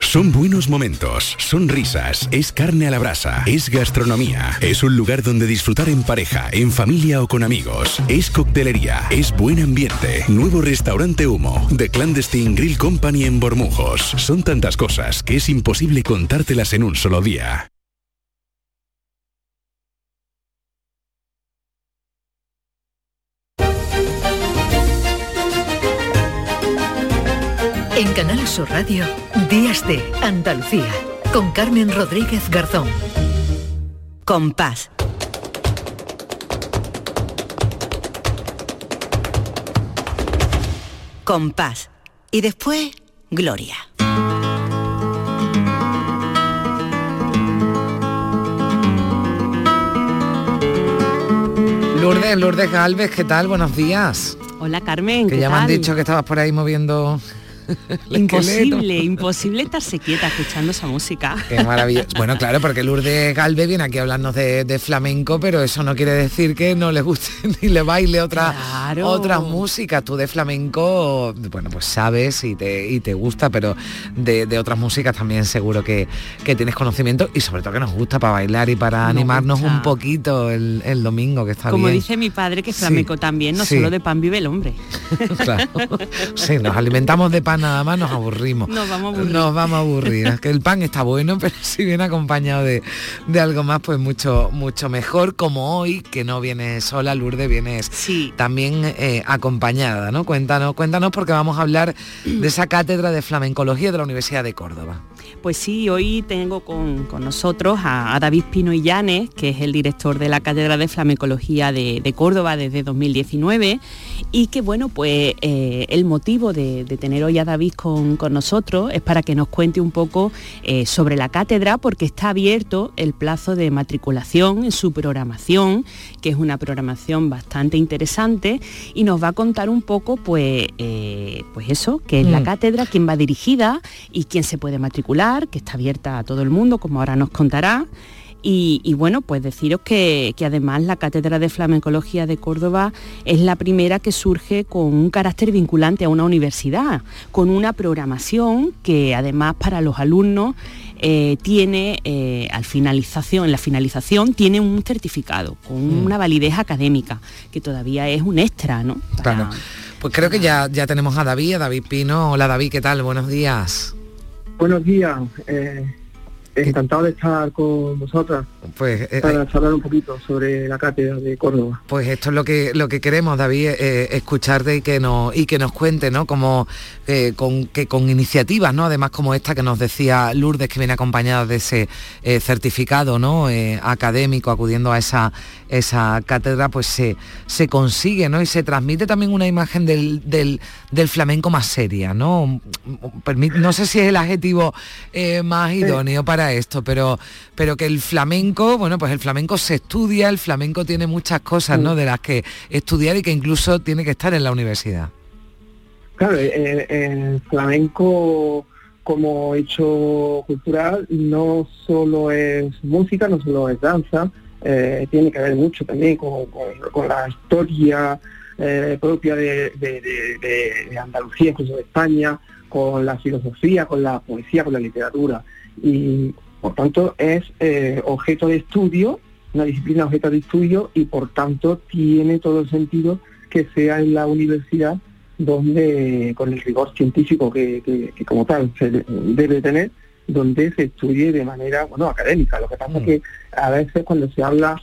Son buenos momentos, son risas, es carne a la brasa, es gastronomía, es un lugar donde disfrutar en pareja, en familia o con amigos, es coctelería, es buen ambiente, nuevo restaurante Humo, The Clandestine Grill Company en Bormujos. Son tantas cosas que es imposible contártelas en un solo día. Canal Sur Radio, Días de Andalucía, con Carmen Rodríguez Garzón. Compás. Compás. Y después, Gloria. Lourdes, Lourdes Galvez, ¿qué tal? Buenos días. Hola Carmen, Que ¿qué ya me han tal? dicho que estabas por ahí moviendo Imposible, imposible estarse quieta escuchando esa música. Qué maravilloso. Bueno, claro, porque Lourdes Galvez viene aquí a hablarnos de, de flamenco, pero eso no quiere decir que no le guste ni le baile otra, Claro. otras músicas. Tú de flamenco, bueno, pues sabes y te, y te gusta, pero de, de otras músicas también seguro que, que tienes conocimiento y sobre todo que nos gusta para bailar y para Nos animarnos gusta. un poquito el, el domingo, que está Como bien. dice mi padre, que Sí, flamenco también, no sí. solo de pan vive el hombre. Claro. Sí, nos alimentamos de pan nada más, nos aburrimos. Nos vamos a aburrir. Nos vamos a aburrir. Es que el pan está bueno, pero si viene acompañado de, de algo más, pues mucho, mucho mejor. Como hoy, que no vienes sola, Lourdes, vienes también eh, acompañada, ¿no? Cuéntanos, cuéntanos porque vamos a hablar de esa cátedra de flamencología de la Universidad de Córdoba. Pues sí, hoy tengo con, con nosotros a, a David Pino Illanes, que es el director de la Cátedra de Flamencología de, de Córdoba desde 2019 y que bueno, pues eh, el motivo de, de tener hoy a David con, con nosotros es para que nos cuente un poco eh, sobre la cátedra porque está abierto el plazo de matriculación en su programación, que es una programación bastante interesante y nos va a contar un poco pues, eh, pues eso, que es la Mm. cátedra, quién va dirigida y quién se puede matricular, que está abierta a todo el mundo, como ahora nos contará. Y, y bueno, pues deciros que, que además la Cátedra de Flamencología de Córdoba es la primera que surge con un carácter vinculante a una universidad, con una programación que además para los alumnos eh, tiene eh, al finalización, en la finalización tiene un certificado con Mm. una validez académica, que todavía es un extra, ¿no? Para- Claro. Pues creo que ya, ya tenemos a David, a David Pino. Hola David, ¿qué tal? Buenos días. Buenos días, eh, encantado de estar con vosotras Pues eh, para charlar un poquito sobre la cátedra de Córdoba. Pues esto es lo que lo que queremos, David, eh, escucharte y que nos y que nos cuente, ¿no? Como eh, con que con iniciativas, ¿no? Además como esta que nos decía Lourdes, que viene acompañada de ese eh, certificado, ¿no? Eh, académico, acudiendo a esa esa cátedra, pues se se consigue, ¿no? Y se transmite también una imagen del, del, del flamenco más seria, ¿no? No sé si es el adjetivo eh, más idóneo para esto, pero pero que el flamenco, bueno, pues el flamenco se estudia, el flamenco tiene muchas cosas, ¿no? De las que estudiar y que incluso tiene que estar en la universidad. Claro, eh, el flamenco como hecho cultural no solo es música, no solo es danza, eh, tiene que ver mucho también con, con- la historia eh, propia de, de- Andalucía, incluso de España, con la filosofía, con la poesía, con la literatura. Y por tanto es eh, objeto de estudio, una disciplina objeto de estudio y por tanto tiene todo el sentido que sea en la universidad donde con el rigor científico que, que- que como tal se de- debe tener, donde se estudie de manera bueno académica. Lo que pasa es que a veces cuando se habla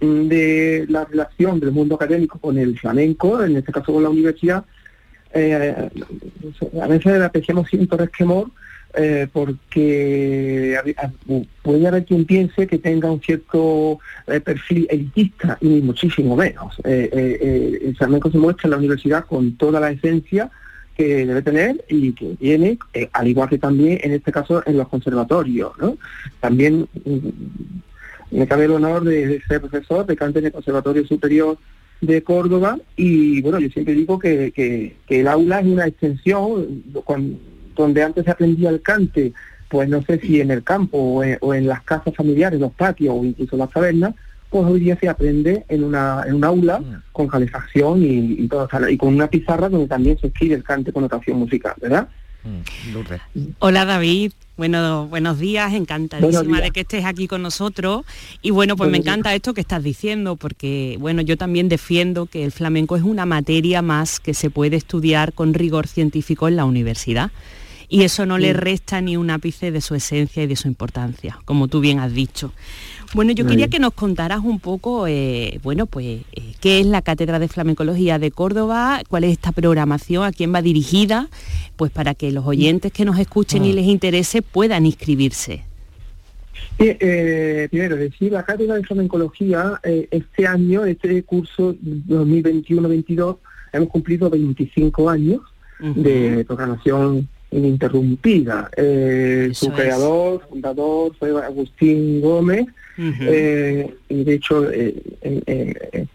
mm, de la relación del mundo académico con el flamenco, en este caso con la universidad, eh, a veces apreciamos cierto resquemor eh, porque a- a- puede haber quien piense que tenga un cierto eh, perfil elitista y muchísimo menos. Eh, el flamenco se muestra en la universidad con toda la esencia que debe tener y que tiene, eh, al igual que también en este caso en los conservatorios. ¿no? También mm, me cabe el honor de, ser profesor de cante en el Conservatorio Superior de Córdoba y bueno, yo siempre digo que, que- el aula es una extensión, cuan- donde antes se aprendía el cante, pues no sé si en el campo o en, o en las casas familiares, los patios o incluso las tabernas, pues hoy día se aprende en una en un aula con calefacción y, y todo, y con una pizarra donde también se escribe el cante con notación musical, ¿verdad? Hola David, bueno, buenos días, encantadísima Buenos días. de que estés aquí con nosotros. Y bueno, pues me días. encanta esto que estás diciendo, porque bueno, yo también defiendo que el flamenco es una materia más que se puede estudiar con rigor científico en la universidad. Y eso no le resta ni un ápice de su esencia y de su importancia, como tú bien has dicho. Bueno, yo quería que nos contaras un poco, eh, bueno, pues, eh, qué es la Cátedra de Flamencología de Córdoba, cuál es esta programación, a quién va dirigida, pues para que los oyentes que nos escuchen y les interese puedan inscribirse. Sí, eh, primero, decir, la cátedra de flamencología, eh, este año, este curso 2021-22, hemos cumplido 25 años de programación ininterrumpida. Eh, su es. creador, fundador, fue Agustín Gómez, eh, y de hecho eh, eh,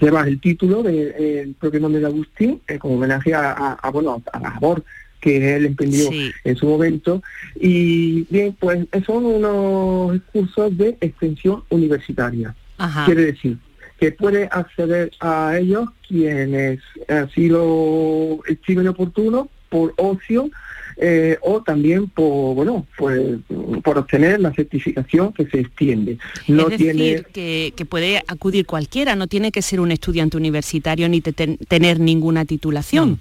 lleva el título del propio nombre de Agustín, como homenaje a, a- a, bueno, a la labor que él emprendió Sí. en su momento. Y bien, pues son unos cursos de extensión universitaria. Ajá. Quiere decir que puede acceder a ellos quienes así lo estimen oportuno por ocio eh, o también por bueno pues por obtener la certificación que se extiende. No es decir, tiene que, que puede acudir cualquiera, no tiene que ser un estudiante universitario ni te- ten- tener ninguna titulación.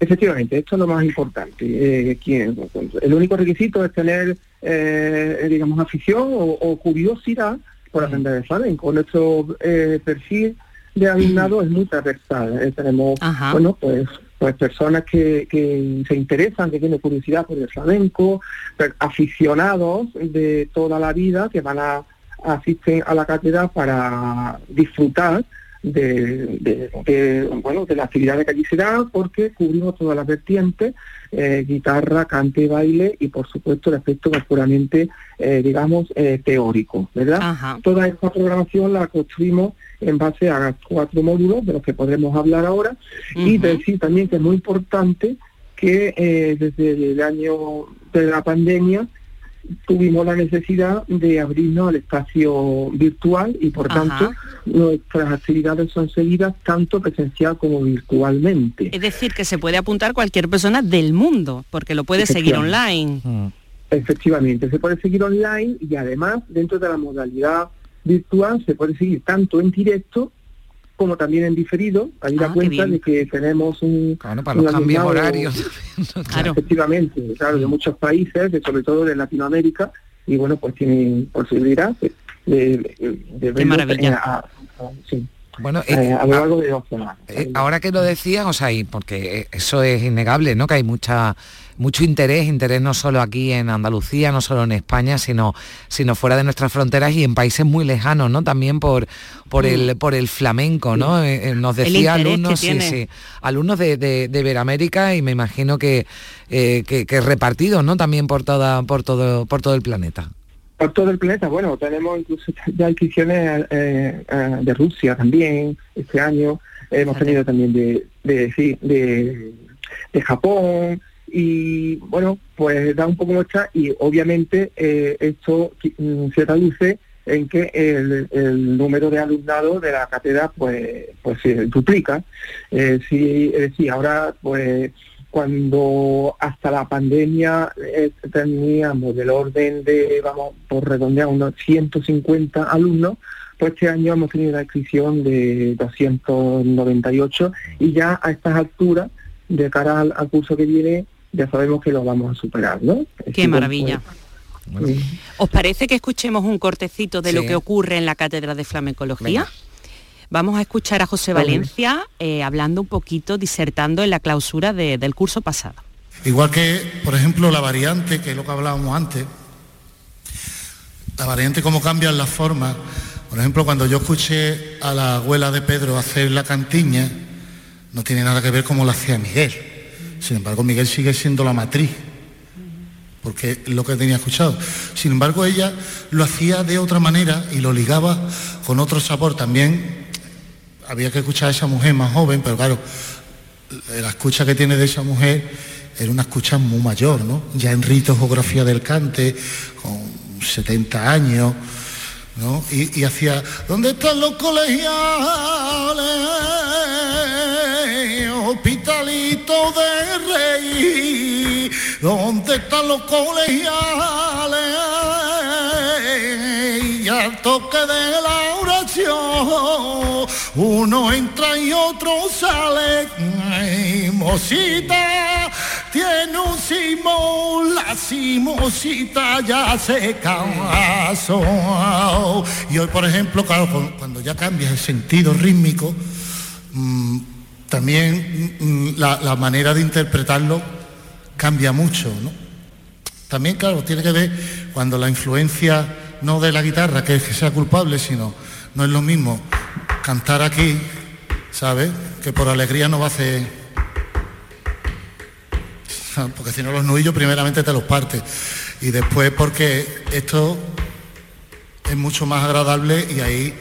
Efectivamente, esto es lo más importante. Eh, quien- el único requisito es tener, eh, digamos, afición o, o curiosidad por aprender el flamenco. Nuestro eh, perfil de alumnado es muy transversal. Eh, tenemos, Ajá. bueno, pues pues personas que, se interesan, que tienen curiosidad por el flamenco, aficionados de toda la vida que van a asisten a la cátedra para disfrutar de, de- de, bueno de la actividad que allí se da porque cubrimos todas las vertientes eh, guitarra cante baile y por supuesto el aspecto más puramente eh, digamos eh, teórico verdad toda esta programación la construimos en base a cuatro módulos de los que podremos hablar ahora y decir también que es muy importante que eh, desde el año de la pandemia tuvimos la necesidad de abrirnos al espacio virtual y por Ajá. tanto nuestras actividades son seguidas tanto presencial como virtualmente. Es decir, que se puede apuntar cualquier persona del mundo, porque lo puede seguir online. Efectivamente, se puede seguir online y además dentro de la modalidad virtual se puede seguir tanto en directo como también en diferido. Hay Ah, da qué cuenta de que tenemos un... para un los cambios horarios. Efectivamente, claro, de muchos países, de, sobre todo de Latinoamérica, y bueno, pues tienen posibilidad de, de, de maravilla. eh, a- a- sí, Bueno, eh, eh, a lo largo de dos semanas. Eh, ahora que lo decías, o sea, y porque eso es innegable, ¿no? Que hay mucha mucho interés, interés no solo aquí en Andalucía, no solo en España, sino sino fuera de nuestras fronteras y en países muy lejanos, ¿no? También por por el por el flamenco, ¿no? Eh, eh, nos decía alumnos, sí, sí, alumnos de, de, de Iberoamérica y me imagino que, eh, que que repartidos, ¿no? También por toda por todo por todo el planeta. Por todo el planeta, bueno, tenemos incluso ya inscripciones eh, eh, de Rusia también este año, hemos tenido también de, de, sí, de, de Japón y bueno, pues da un poco muestra y obviamente eh, esto mm, se traduce en que el, número de alumnado de la cátedra pues pues se duplica. Eh, sí, decir, ahora pues cuando hasta la pandemia eh, teníamos del orden de, vamos, por redondear, unos 150 alumnos, pues este año hemos tenido la inscripción de 298 y ya a estas alturas, de cara al, al curso que viene, ya sabemos que lo vamos a superar, ¿no? Qué maravilla. pues, ¿Os parece que escuchemos un cortecito de lo que ocurre en la Cátedra de Flamencología? Vamos a escuchar a José Vale. Valencia eh, hablando un poquito, disertando en la clausura de- del curso pasado. Igual que, por ejemplo, la variante, que es lo que hablábamos antes, la variante cómo cambian las formas. Por ejemplo, cuando yo escuché a la abuela de Pedro hacer la cantiña, no tiene nada que ver como la hacía Miguel. Sin embargo, Miguel sigue siendo la matriz, porque es lo que tenía escuchado. Sin embargo, ella lo hacía de otra manera y lo ligaba con otro sabor. También había que escuchar a esa mujer más joven, pero claro, la escucha que tiene de esa mujer era una escucha muy mayor, ¿no? Ya en rito geografía del cante, con 70 años, ¿no? Y, y hacía, ¿dónde están los colegiales? Hospitalitos de rey, ¿dónde están los colegiales? Y al toque de la oración, uno entra y otro sale. Mosita, tiene un simón, la simosita ya se casó. Y hoy, por ejemplo, cuando ya cambia el sentido rítmico, mm, también mm, la, la manera de interpretarlo cambia mucho, ¿no? También, claro, tiene que ver cuando la influencia no de la guitarra, que es que sea culpable, sino no es lo mismo cantar aquí, ¿sabes? Que por alegría no va a hacer... Porque si no los nudillos primeramente te los partes. Y después porque esto es mucho más agradable y ahí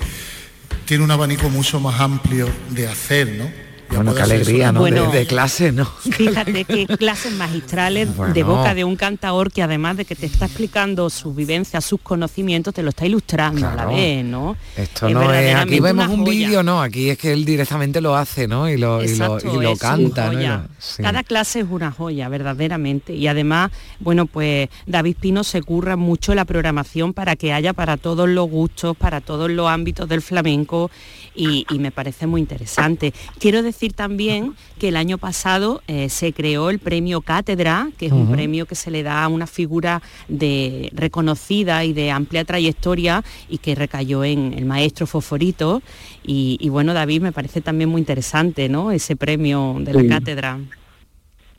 tiene un abanico mucho más amplio de hacer, ¿no? Bueno, qué alegría. ¿no? De- de, clase, ¿no? Fíjate qué clases magistrales de Bueno. boca de un cantador que además de que te está explicando sus vivencias, sus conocimientos, te lo está ilustrando a la vez, ¿no? Esto Es no es, aquí vemos un vídeo, no, aquí es que él directamente lo hace, ¿no? Y lo, y lo, y canta, ¿no? Sí. Cada clase es una joya, verdaderamente. Y además, bueno, pues David Pino se curra mucho la programación para que haya para todos los gustos, para todos los ámbitos del flamenco y, y me parece muy interesante. Quiero decir también que el año pasado eh, se creó el premio Cátedra, que es un premio que se le da a una figura de reconocida y de amplia trayectoria y que recayó en el maestro Fosforito. Y, y bueno, David, me parece también muy interesante, ¿no? Ese premio de la Sí. cátedra.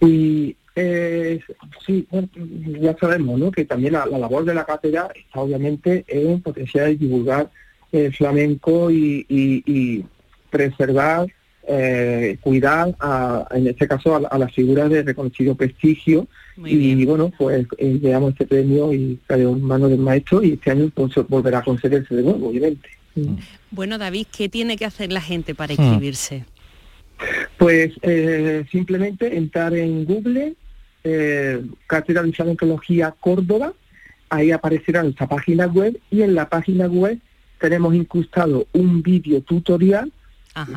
Y eh, sí, bueno, ya sabemos ¿no? que también la, la labor de la cátedra está obviamente en potenciar y divulgar el flamenco y, y- y preservar, eh, cuidar, a- en este caso, a, la- a las figuras de reconocido prestigio. y bueno, pues eh, le damos este premio y cayó en manos del maestro y este año pues, volverá a concederse de nuevo, obviamente. Bueno, David, ¿qué tiene que hacer la gente para Hmm. inscribirse? Pues eh, simplemente entrar en Google, eh, Cátedra de Flamencología Córdoba, ahí aparecerá nuestra página web y en la página web tenemos incrustado un vídeo tutorial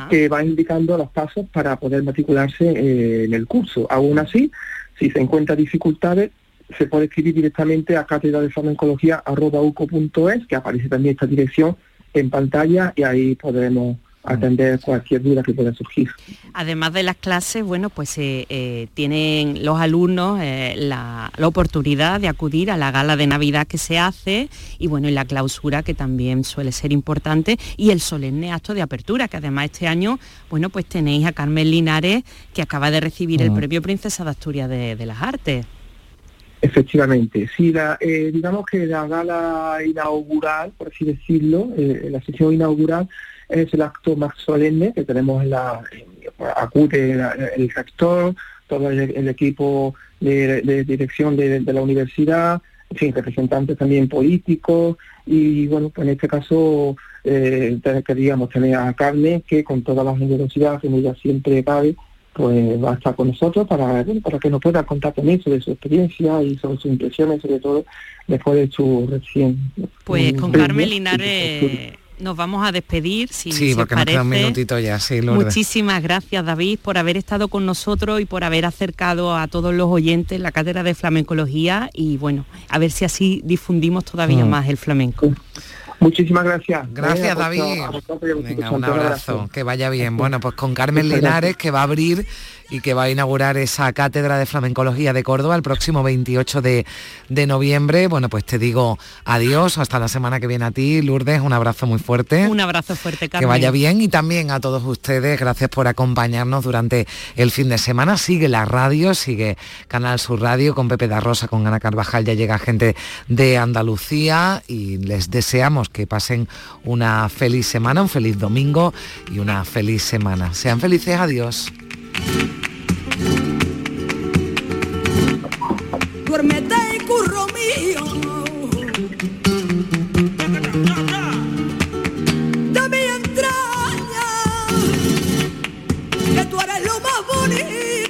que va indicando los pasos para poder matricularse eh, en el curso. Aún así, si se encuentran dificultades, se puede escribir directamente a cátedra de farmacología.uco.es, que aparece también esta dirección en pantalla y ahí podremos atender cualquier duda que pueda surgir. Además de las clases, bueno, pues eh, eh, tienen los alumnos eh, la, oportunidad de acudir a la gala de Navidad que se hace y bueno, y la clausura que también suele ser importante y el solemne acto de apertura, que además este año, bueno, pues tenéis a Carmen Linares que acaba de recibir el premio Princesa de Asturias de, las Artes. Efectivamente, sí, la, digamos que la gala inaugural, por así decirlo, la sesión inaugural es el acto más solemne que tenemos en la, acude el rector, todo el, equipo de, dirección de, la universidad, en fin, representantes también políticos y bueno, pues en este caso eh, queríamos tener a Carmen que con toda la generosidad que ella siempre cabe, pues va a estar con nosotros para, para que nos pueda contar también sobre su experiencia y sobre sus impresiones, sobre todo después de su recién... Pues con Carmen Linares nos vamos a despedir. Si, sí, porque nos queda un minutito ya, sí, Muchísimas gracias, David, por haber estado con nosotros y por haber acercado a todos los oyentes la cátedra de flamencología y bueno, a ver si así difundimos todavía mm. más el flamenco. Muchísimas gracias. Gracias, David. Venga, un abrazo. Que vaya bien. Bueno, pues con Carmen Linares, que va a abrir y que va a inaugurar esa cátedra de flamencología de Córdoba el próximo 28 de, noviembre. Bueno, pues te digo adiós, hasta la semana que viene a ti, Lourdes, un abrazo muy fuerte. Un abrazo fuerte, Carmen. Que vaya bien y también a todos ustedes, gracias por acompañarnos durante el fin de semana. Sigue la radio, sigue Canal Sur Radio con Pepe da Rosa, con Ana Carvajal, ya llega gente de Andalucía y les deseamos que pasen una feliz semana, un feliz domingo y una feliz semana. Sean felices, adiós. Duérmete, curro mío. De mi entraña, que tú eres lo más bonito.